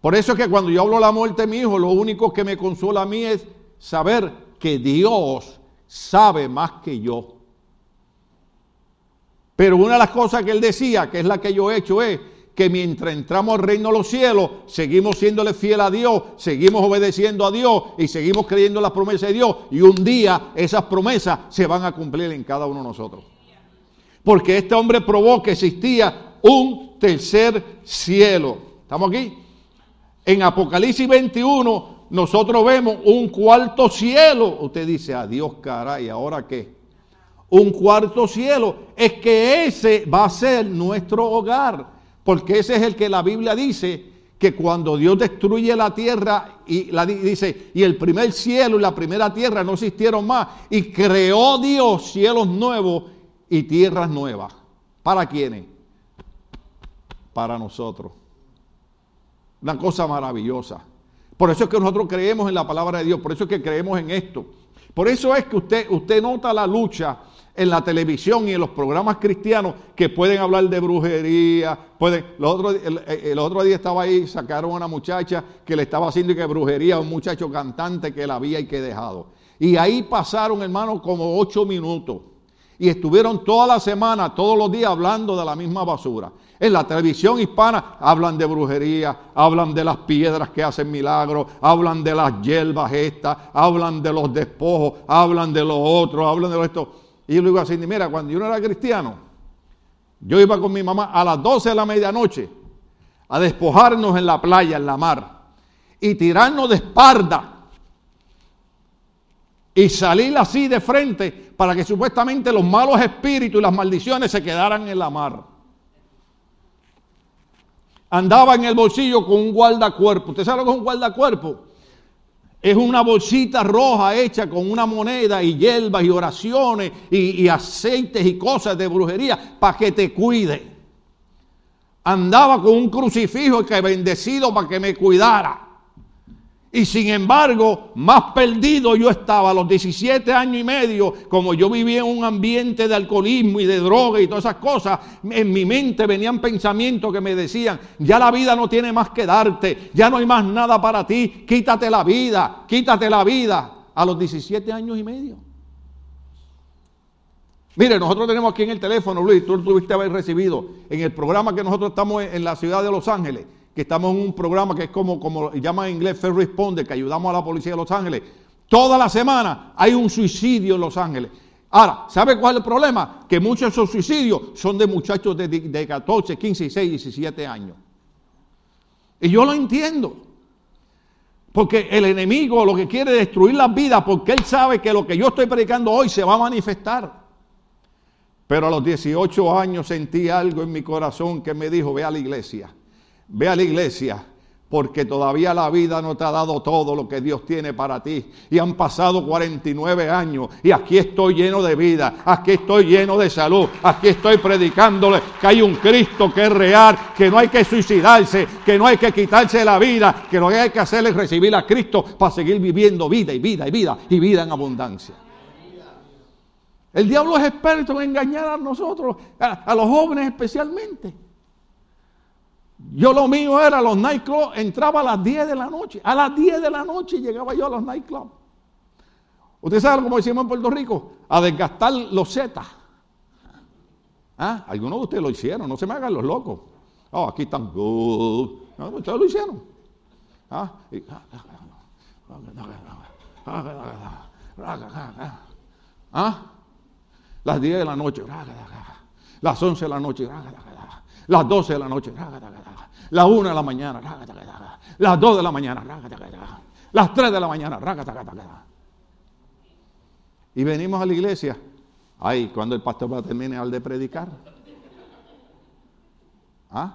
Por eso es que cuando yo hablo de la muerte de mi hijo, lo único que me consuela a mí es saber que Dios sabe más que yo. Pero una de las cosas que él decía, que es la que yo he hecho, es que mientras entramos al reino de los cielos, seguimos siéndole fiel a Dios, seguimos obedeciendo a Dios y seguimos creyendo en las promesas de Dios. Y un día esas promesas se van a cumplir en cada uno de nosotros. Porque este hombre probó que existía un tercer cielo. ¿Estamos aquí? En Apocalipsis 21 nosotros vemos un cuarto cielo. Usted dice, adiós caray, ¿ahora qué? Un cuarto cielo. Es que ese va a ser nuestro hogar. Porque ese es el que la Biblia dice que cuando Dios destruye la tierra y dice, y el primer cielo y la primera tierra no existieron más, y creó Dios cielos nuevos y tierras nuevas. ¿Para quiénes? Para nosotros. Una cosa maravillosa. Por eso es que nosotros creemos en la palabra de Dios, por eso es que creemos en esto. Por eso es que usted, usted nota la lucha en la televisión y en los programas cristianos que pueden hablar de brujería. Pueden, el, otro día estaba ahí, sacaron a una muchacha que le estaba haciendo que brujería a un muchacho cantante que la había y que dejado. Y ahí pasaron, hermano, como ocho minutos. Y estuvieron toda la semana, todos los días hablando de la misma basura. En la televisión hispana hablan de brujería, hablan de las piedras que hacen milagros, hablan de las hierbas estas, hablan de los despojos, hablan de los otros, hablan de esto. Y yo le digo así, mira, cuando yo no era cristiano, yo iba con mi mamá a las 12 de la medianoche a despojarnos en la playa, en la mar, y tirarnos de espalda y salir así de frente para que supuestamente los malos espíritus y las maldiciones se quedaran en la mar. Andaba en el bolsillo con un guardacuerpo. ¿Usted sabe lo que es un guardacuerpo? Es una bolsita roja hecha con una moneda y hierbas y oraciones y, y aceites y cosas de brujería para que te cuide. Andaba con un crucifijo que bendecido para que me cuidara. Y sin embargo, más perdido yo estaba a los 17 años y medio, como yo vivía en un ambiente de alcoholismo y de droga y todas esas cosas, en mi mente venían pensamientos que me decían, ya la vida no tiene más que darte, ya no hay más nada para ti, quítate la vida, quítate la vida, a los 17 años y medio. Mire, nosotros tenemos aquí en el teléfono, Luis, tú lo tuviste haber recibido en el programa que nosotros estamos en la ciudad de Los Ángeles que estamos en un programa que es como, como llama en inglés Fair Responder, que ayudamos a la policía de Los Ángeles. Toda la semana hay un suicidio en Los Ángeles. Ahora, ¿sabe cuál es el problema? Que muchos de esos suicidios son de muchachos de, de 14, 15, 16, 17 años. Y yo lo entiendo. Porque el enemigo lo que quiere es destruir las vidas porque él sabe que lo que yo estoy predicando hoy se va a manifestar. Pero a los 18 años sentí algo en mi corazón que me dijo, ve a la iglesia. Ve a la iglesia porque todavía la vida no te ha dado todo lo que Dios tiene para ti. Y han pasado 49 años y aquí estoy lleno de vida, aquí estoy lleno de salud, aquí estoy predicándole que hay un Cristo que es real, que no hay que suicidarse, que no hay que quitarse la vida, que lo que hay que hacer es recibir a Cristo para seguir viviendo vida y vida y vida y vida en abundancia. El diablo es experto en engañar a nosotros, a los jóvenes especialmente. Yo lo mío era los nightclubs, entraba a las 10 de la noche. A las 10 de la noche llegaba yo a los nightclubs. Usted sabe cómo decimos en Puerto Rico, a desgastar los zetas. ¿Ah? Algunos de ustedes lo hicieron, no se me hagan los locos. Oh, aquí están. No, ustedes lo hicieron. ¿Ah? ¿Ah? Las 10 de la noche, las 11 de la noche, las 12 de la noche, las 1 de la mañana, las 2 de la mañana, las 3 de la mañana. Y venimos a la iglesia. Ay, cuando el pastor va a terminar de predicar. ¿Ah?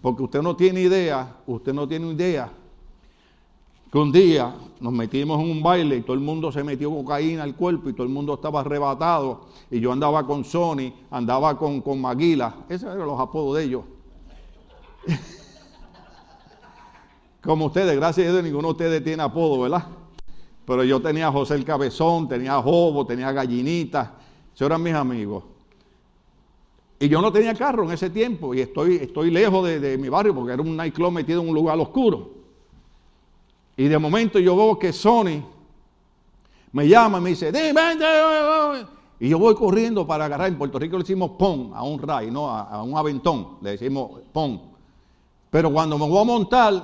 Porque usted no tiene idea, usted no tiene idea que un día nos metimos en un baile y todo el mundo se metió cocaína al cuerpo y todo el mundo estaba arrebatado y yo andaba con Sony, andaba con, con Maguila, esos eran los apodos de ellos. Como ustedes, gracias a Dios, ninguno de ustedes tiene apodo, ¿verdad? Pero yo tenía a José el Cabezón, tenía a Jobo, tenía a Gallinita, esos eran mis amigos. Y yo no tenía carro en ese tiempo y estoy, estoy lejos de, mi barrio porque era un nightclub metido en un lugar oscuro. Y de momento yo veo que Sony me llama y me dice, dime, y yo voy corriendo para agarrar. En Puerto Rico le decimos pon a un ray, no a, un aventón, le decimos pon. Pero cuando me voy a montar,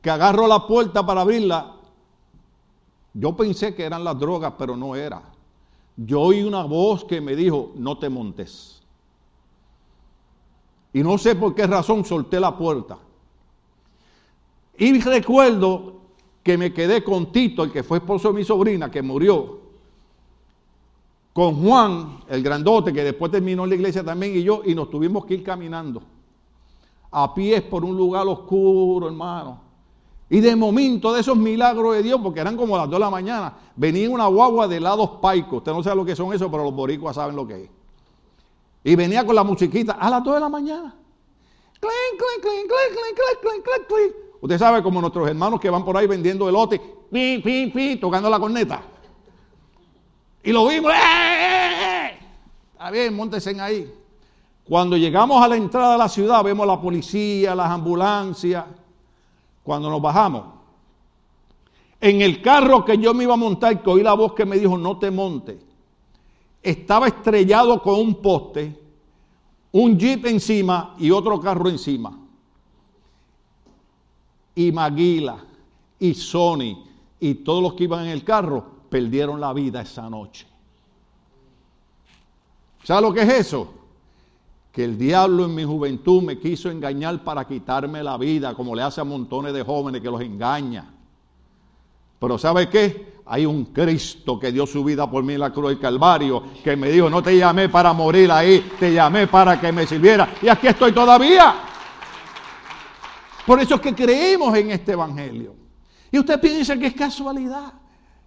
que agarro la puerta para abrirla, yo pensé que eran las drogas, pero no era. Yo oí una voz que me dijo, no te montes. Y no sé por qué razón solté la puerta. Y recuerdo que me quedé con Tito, el que fue esposo de mi sobrina, que murió, con Juan, el grandote, que después terminó en la iglesia también, y yo, y nos tuvimos que ir caminando a pies por un lugar oscuro, hermano. Y de momento de esos milagros de Dios, porque eran como las 2 de la mañana, venía una guagua de lados paicos. Usted no sabe lo que son eso, pero los boricuas saben lo que es. Y venía con la musiquita a las 2 de la mañana. Clink, clink, clink, clink, clink, clink, clink, clink. Usted sabe como nuestros hermanos que van por ahí vendiendo elote, pi, pi, pi, tocando la corneta. Y lo vimos, ¡eh, eh, eh! Está bien, montense ahí. Cuando llegamos a la entrada de la ciudad, vemos la policía, las ambulancias. Cuando nos bajamos, en el carro que yo me iba a montar, que oí la voz que me dijo, no te montes, estaba estrellado con un poste, un jeep encima y otro carro encima y Maguila y Sony y todos los que iban en el carro perdieron la vida esa noche. ¿Sabe lo que es eso? Que el diablo en mi juventud me quiso engañar para quitarme la vida, como le hace a montones de jóvenes que los engaña. Pero ¿sabe qué? Hay un Cristo que dio su vida por mí en la cruz del Calvario, que me dijo, no te llamé para morir ahí, te llamé para que me sirviera. Y aquí estoy todavía. Por eso es que creemos en este Evangelio. Y usted piensa que es casualidad.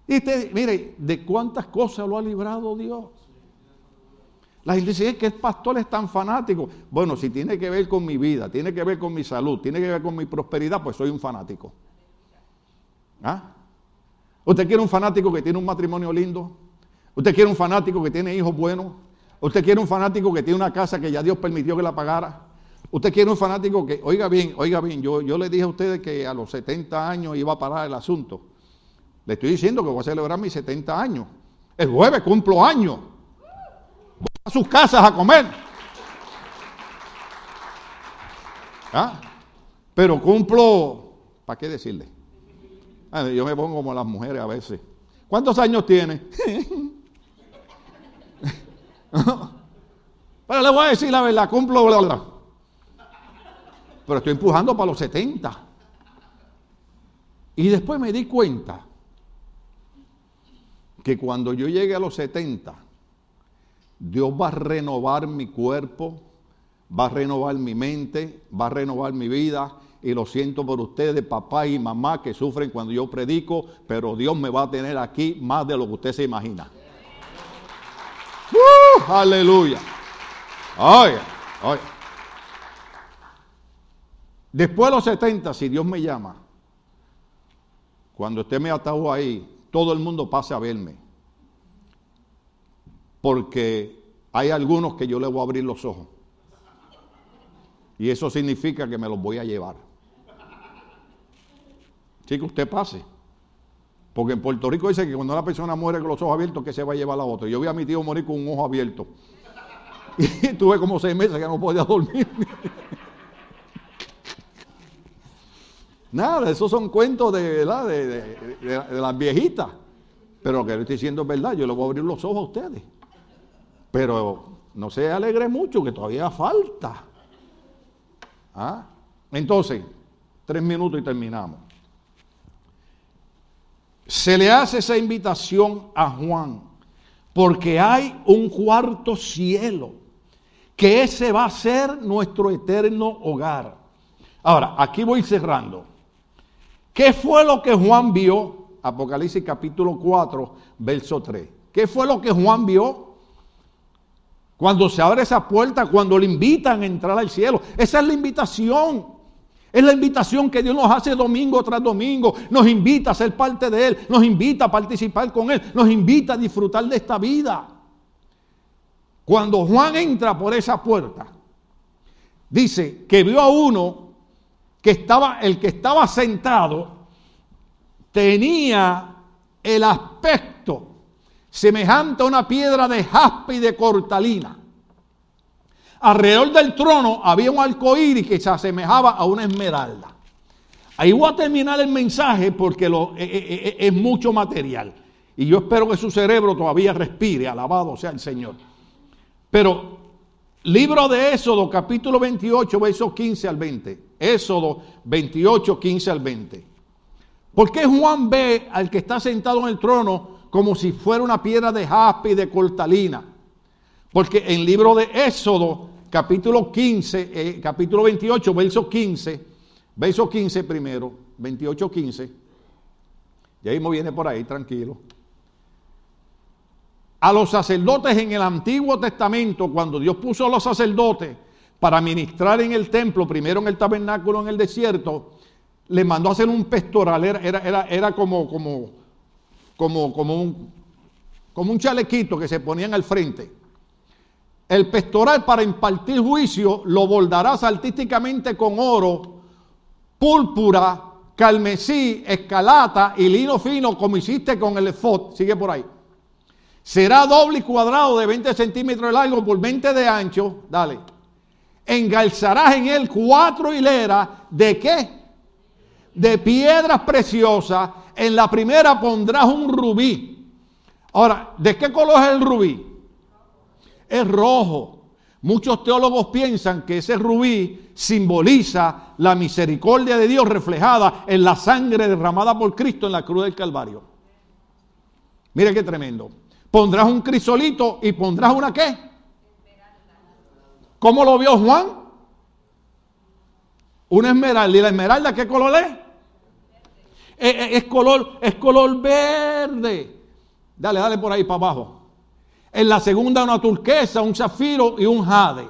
Y usted, mire, ¿de cuántas cosas lo ha librado Dios? La gente dice, es que el pastor es tan fanático. Bueno, si tiene que ver con mi vida, tiene que ver con mi salud, tiene que ver con mi prosperidad, pues soy un fanático. ¿Ah? ¿Usted quiere un fanático que tiene un matrimonio lindo? ¿Usted quiere un fanático que tiene hijos buenos? ¿Usted quiere un fanático que tiene una casa que ya Dios permitió que la pagara? Usted quiere un fanático que, oiga bien, oiga bien, yo, yo le dije a ustedes que a los 70 años iba a parar el asunto. Le estoy diciendo que voy a celebrar mis 70 años. El jueves cumplo años. A sus casas a comer. ¿Ah? Pero cumplo, ¿para qué decirle? Ah, yo me pongo como las mujeres a veces. ¿Cuántos años tiene? Pero le voy a decir la verdad, cumplo, bla, bla pero estoy empujando para los 70. Y después me di cuenta que cuando yo llegue a los 70, Dios va a renovar mi cuerpo, va a renovar mi mente, va a renovar mi vida. Y lo siento por ustedes, papá y mamá, que sufren cuando yo predico, pero Dios me va a tener aquí más de lo que usted se imagina. ¡Uh! aleluya. Oye, oye. Después de los 70, si Dios me llama, cuando esté me atado ahí, todo el mundo pase a verme. Porque hay algunos que yo le voy a abrir los ojos. Y eso significa que me los voy a llevar. Sí, que usted pase. Porque en Puerto Rico dice que cuando una persona muere con los ojos abiertos, que se va a llevar a la otra. Yo vi a mi tío morir con un ojo abierto. Y tuve como seis meses que no podía dormir. Nada, esos son cuentos de, de, las viejitas. Pero lo que le estoy diciendo es verdad, yo le voy a abrir los ojos a ustedes. Pero no se alegre mucho, que todavía falta. ¿Ah? Entonces, tres minutos y terminamos. Se le hace esa invitación a Juan, porque hay un cuarto cielo, que ese va a ser nuestro eterno hogar. Ahora, aquí voy cerrando. ¿Qué fue lo que Juan vio? Apocalipsis capítulo 4, verso 3. ¿Qué fue lo que Juan vio? Cuando se abre esa puerta, cuando le invitan a entrar al cielo. Esa es la invitación. Es la invitación que Dios nos hace domingo tras domingo. Nos invita a ser parte de Él. Nos invita a participar con Él. Nos invita a disfrutar de esta vida. Cuando Juan entra por esa puerta, dice que vio a uno que estaba, el que estaba sentado, tenía el aspecto semejante a una piedra de jaspe y de cortalina. Alrededor del trono había un arcoíris que se asemejaba a una esmeralda. Ahí voy a terminar el mensaje porque lo, eh, eh, eh, es mucho material. Y yo espero que su cerebro todavía respire, alabado sea el Señor. Pero, libro de Éxodo, capítulo 28, versos 15 al 20. Éxodo 28, 15 al 20. ¿Por qué Juan ve al que está sentado en el trono como si fuera una piedra de jaspe y de cortalina? Porque en el libro de Éxodo, capítulo 15, eh, capítulo 28, verso 15, verso 15 primero, 28, 15, y ahí me viene por ahí, tranquilo. A los sacerdotes en el Antiguo Testamento, cuando Dios puso a los sacerdotes para ministrar en el templo, primero en el tabernáculo en el desierto, le mandó a hacer un pectoral, era, era, era, como, como, como, como, un, como un chalequito que se ponían al frente. El pectoral para impartir juicio lo bordarás artísticamente con oro, púrpura, carmesí, escalata y lino fino como hiciste con el efod. Sigue por ahí. Será doble y cuadrado de 20 centímetros de largo por 20 de ancho. Dale. Engalzarás en él cuatro hileras de qué? De piedras preciosas. En la primera pondrás un rubí. Ahora, ¿de qué color es el rubí? es rojo. Muchos teólogos piensan que ese rubí simboliza la misericordia de Dios reflejada en la sangre derramada por Cristo en la cruz del Calvario. Mire qué tremendo. Pondrás un crisolito y pondrás una qué. ¿Cómo lo vio Juan? Una esmeralda. ¿Y la esmeralda qué color es? Es, es color, es color verde. Dale, dale por ahí para abajo. En la segunda una turquesa, un zafiro y un jade.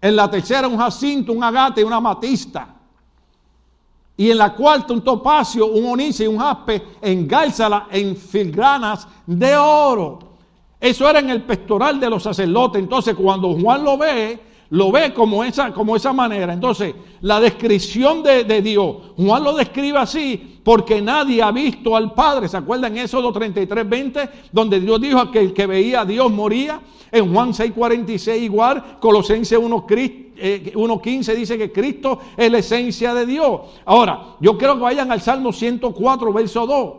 En la tercera un jacinto, un agate y una matista. Y en la cuarta un topacio, un onice y un jaspe, engálzala en filigranas de oro. Eso era en el pectoral de los sacerdotes. Entonces cuando Juan lo ve, lo ve como esa, manera. Entonces, la descripción de, Dios, Juan lo describe así porque nadie ha visto al Padre. ¿Se acuerdan Éxodo 33, 20? Donde Dios dijo que el que veía a Dios moría. En Juan 6, 46 igual. Colosenses 1, 1.15 eh, dice que Cristo es la esencia de Dios. Ahora, yo quiero que vayan al Salmo 104, verso 2.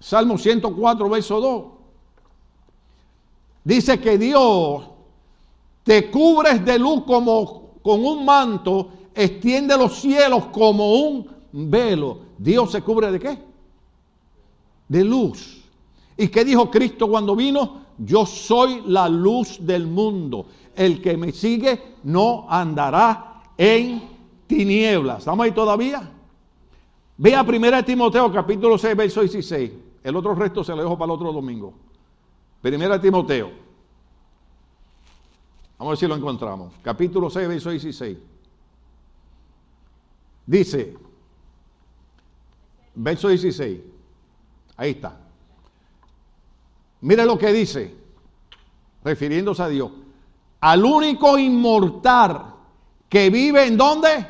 Salmo 104, verso 2. Dice que Dios te cubres de luz como con un manto, extiende los cielos como un velo. Dios se cubre de qué? De luz. ¿Y qué dijo Cristo cuando vino? Yo soy la luz del mundo. El que me sigue no andará en tinieblas. ¿Estamos ahí todavía? Ve a 1 Timoteo capítulo 6, verso 16. El otro resto se lo dejo para el otro domingo. 1 Timoteo. Vamos a ver si lo encontramos. Capítulo 6, verso 16. Dice, verso 16. Ahí está. Mire lo que dice, refiriéndose a Dios. Al único inmortal que vive en dónde?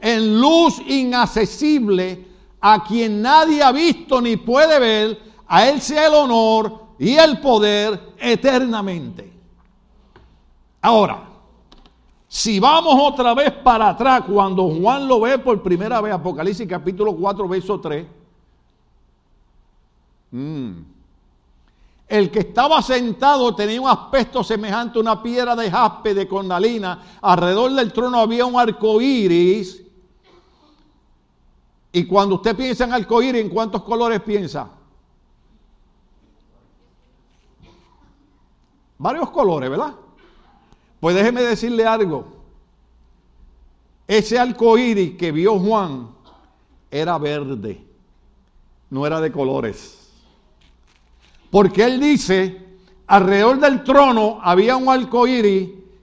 En luz inaccesible, a quien nadie ha visto ni puede ver, a él sea el honor y el poder eternamente. Ahora, si vamos otra vez para atrás, cuando Juan lo ve por primera vez, Apocalipsis capítulo 4, verso 3, Mm. El que estaba sentado tenía un aspecto semejante a una piedra de jaspe de cornalina. Alrededor del trono había un arco iris. Y cuando usted piensa en arco iris, ¿en cuántos colores piensa? Varios colores, ¿verdad? Pues déjeme decirle algo. Ese arco que vio Juan era verde, no era de colores. Porque él dice, alrededor del trono había un arco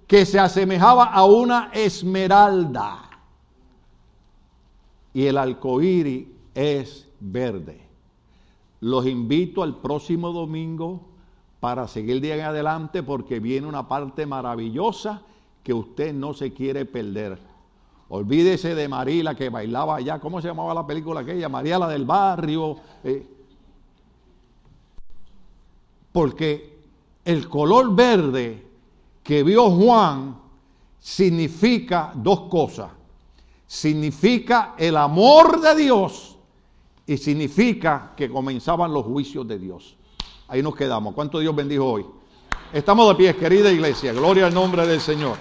que se asemejaba a una esmeralda. Y el arco es verde. Los invito al próximo domingo para seguir de en adelante porque viene una parte maravillosa que usted no se quiere perder. Olvídese de Marila que bailaba allá, ¿cómo se llamaba la película aquella? María la del barrio. Eh, porque el color verde que vio Juan significa dos cosas. Significa el amor de Dios y significa que comenzaban los juicios de Dios. Ahí nos quedamos. ¿Cuánto Dios bendijo hoy? Estamos de pie, querida iglesia. Gloria al nombre del Señor.